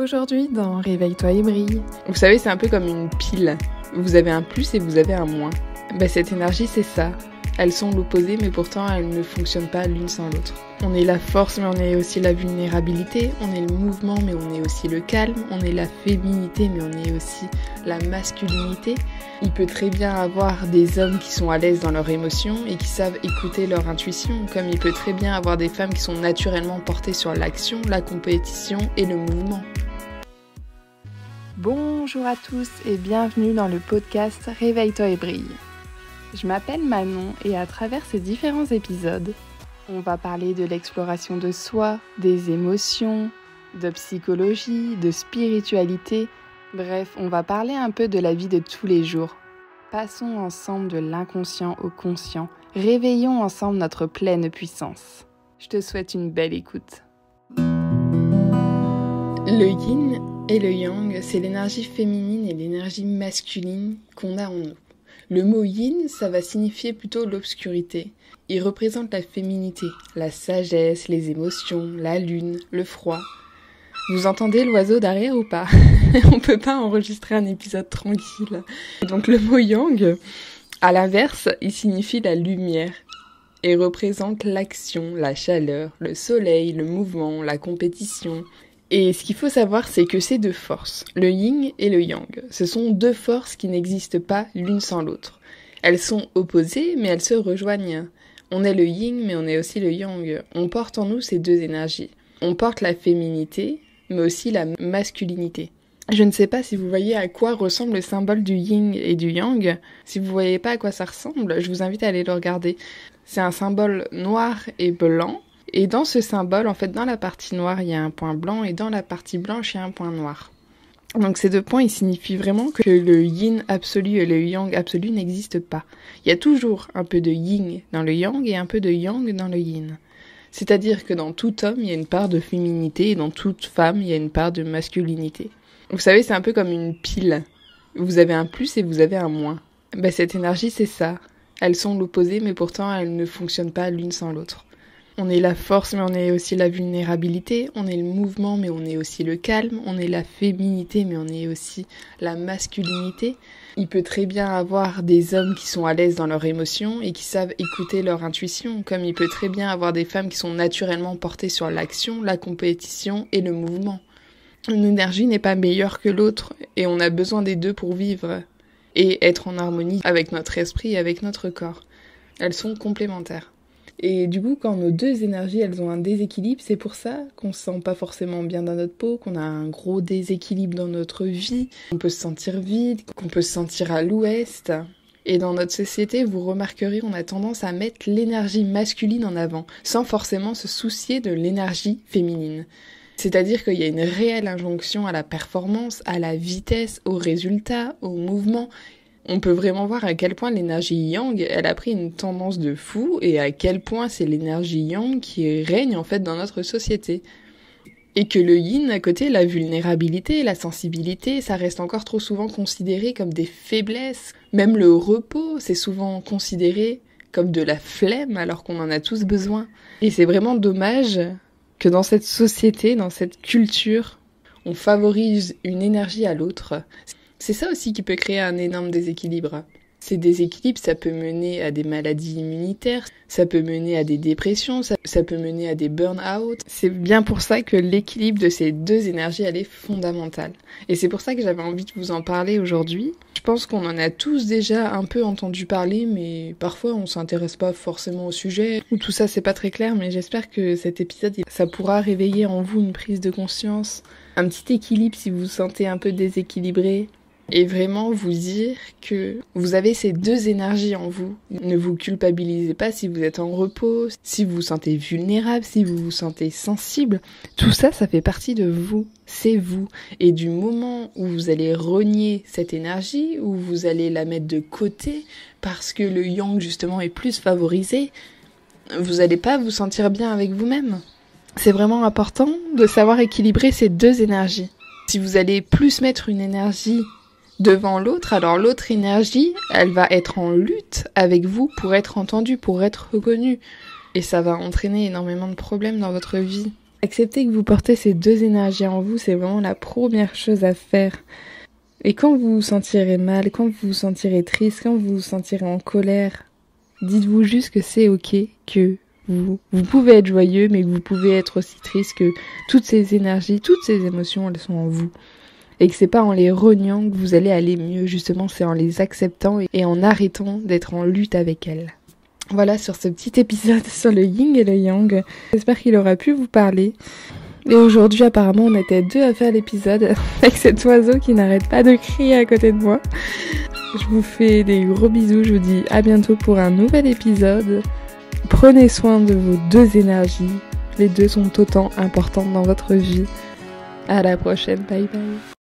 Aujourd'hui dans Réveille-toi et brille. Vous savez, c'est un peu comme une pile. Vous avez un plus et vous avez un moins. Ben, cette énergie, c'est ça. Elles sont l'opposé, mais pourtant elles ne fonctionnent pas l'une sans l'autre. On est la force, mais on est aussi la vulnérabilité. On est le mouvement, mais on est aussi le calme. On est la féminité, mais on est aussi la masculinité. Il peut très bien avoir des hommes qui sont à l'aise dans leurs émotions et qui savent écouter leur intuition, comme il peut très bien avoir des femmes qui sont naturellement portées sur l'action, la compétition et le mouvement. Bonjour à tous et bienvenue dans le podcast Réveille-toi et brille. Je m'appelle Manon et à travers ces différents épisodes, on va parler de l'exploration de soi, des émotions, de psychologie, de spiritualité, bref, on va parler un peu de la vie de tous les jours. Passons ensemble de l'inconscient au conscient, réveillons ensemble notre pleine puissance. Je te souhaite une belle écoute. Le yin et le yang, c'est l'énergie féminine et l'énergie masculine qu'on a en nous. Le mot yin, ça va signifier plutôt l'obscurité. Il représente la féminité, la sagesse, les émotions, la lune, le froid. Vous entendez l'oiseau derrière ou pas? On peut pas enregistrer un épisode tranquille. Donc le mot yang, à l'inverse, il signifie la lumière et représente l'action, la chaleur, le soleil, le mouvement, la compétition, et ce qu'il faut savoir, c'est que ces deux forces, le yin et le yang, ce sont deux forces qui n'existent pas l'une sans l'autre. Elles sont opposées, mais elles se rejoignent. On est le yin, mais on est aussi le yang. On porte en nous ces deux énergies. On porte la féminité, mais aussi la masculinité. Je ne sais pas si vous voyez à quoi ressemble le symbole du yin et du yang. Si vous voyez pas à quoi ça ressemble, je vous invite à aller le regarder. C'est un symbole noir et blanc et dans ce symbole, en fait, dans la partie noire, il y a un point blanc et dans la partie blanche, il y a un point noir. Donc ces deux points, ils signifient vraiment que le yin absolu et le yang absolu n'existent pas. Il y a toujours un peu de yin dans le yang et un peu de yang dans le yin. C'est-à-dire que dans tout homme, il y a une part de féminité et dans toute femme, il y a une part de masculinité. Vous savez, c'est un peu comme une pile. Vous avez un plus et vous avez un moins. Ben, cette énergie, c'est ça. Elles sont l'opposé, mais pourtant elles ne fonctionnent pas l'une sans l'autre. On est la force, mais on est aussi la vulnérabilité. On est le mouvement, mais on est aussi le calme. On est la féminité, mais on est aussi la masculinité. Il peut très bien avoir des hommes qui sont à l'aise dans leurs émotions et qui savent écouter leur intuition, comme il peut très bien avoir des femmes qui sont naturellement portées sur l'action, la compétition et le mouvement. Une énergie n'est pas meilleure que l'autre et on a besoin des deux pour vivre et être en harmonie avec notre esprit et avec notre corps. Elles sont complémentaires. Et du coup, quand nos deux énergies, elles ont un déséquilibre, c'est pour ça qu'on se sent pas forcément bien dans notre peau, qu'on a un gros déséquilibre dans notre vie, qu'on peut se sentir vide, qu'on peut se sentir à l'ouest. Et dans notre société, vous remarquerez, on a tendance à mettre l'énergie masculine en avant, sans forcément se soucier de l'énergie féminine. C'est-à-dire qu'il y a une réelle injonction à la performance, à la vitesse, au résultat, au mouvement, on peut vraiment voir à quel point l'énergie yang, elle a pris une tendance de fou et à quel point c'est l'énergie yang qui règne en fait dans notre société. Et que le yin, à côté, la vulnérabilité, la sensibilité, ça reste encore trop souvent considéré comme des faiblesses. Même le repos, c'est souvent considéré comme de la flemme alors qu'on en a tous besoin. Et c'est vraiment dommage que dans cette société, dans cette culture, on favorise une énergie à l'autre. C'est ça aussi qui peut créer un énorme déséquilibre. Ces déséquilibres, ça peut mener à des maladies immunitaires, ça peut mener à des dépressions, ça, peut mener à des burn-out. C'est bien pour ça que l'équilibre de ces deux énergies, elle est fondamentale. Et c'est pour ça que j'avais envie de vous en parler aujourd'hui. Je pense qu'on en a tous déjà un peu entendu parler, mais parfois on s'intéresse pas forcément au sujet, ou tout ça c'est pas très clair, mais j'espère que cet épisode, ça pourra réveiller en vous une prise de conscience, un petit équilibre si vous vous sentez un peu déséquilibré, et vraiment vous dire que vous avez ces deux énergies en vous. Ne vous culpabilisez pas si vous êtes en repos, si vous vous sentez vulnérable, si vous vous sentez sensible. Tout ça, ça fait partie de vous. C'est vous. Et du moment où vous allez renier cette énergie, où vous allez la mettre de côté, parce que le yang justement est plus favorisé, vous n'allez pas vous sentir bien avec vous-même. C'est vraiment important de savoir équilibrer ces deux énergies. Si vous allez plus mettre une énergie devant l'autre, alors l'autre énergie, elle va être en lutte avec vous pour être entendue, pour être reconnue. Et ça va entraîner énormément de problèmes dans votre vie. Accepter que vous portez ces deux énergies en vous, c'est vraiment la première chose à faire. Et quand vous vous sentirez mal, quand vous vous sentirez triste, quand vous vous sentirez en colère, dites-vous juste que c'est ok, que vous, vous pouvez être joyeux, mais que vous pouvez être aussi triste, que toutes ces énergies, toutes ces émotions, elles sont en vous. Et que c'est pas en les reniant que vous allez aller mieux, justement, c'est en les acceptant et en arrêtant d'être en lutte avec elles. Voilà sur ce petit épisode sur le yin et le yang. J'espère qu'il aura pu vous parler. Et aujourd'hui, apparemment, on était deux à faire l'épisode avec cet oiseau qui n'arrête pas de crier à côté de moi. Je vous fais des gros bisous. Je vous dis à bientôt pour un nouvel épisode. Prenez soin de vos deux énergies. Les deux sont autant importantes dans votre vie. À la prochaine. Bye bye.